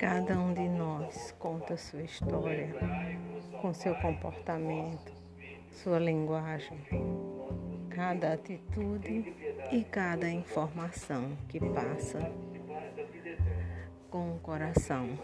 Cada um de nós conta sua história, com seu comportamento, sua linguagem, cada atitude e cada informação que passa com o coração.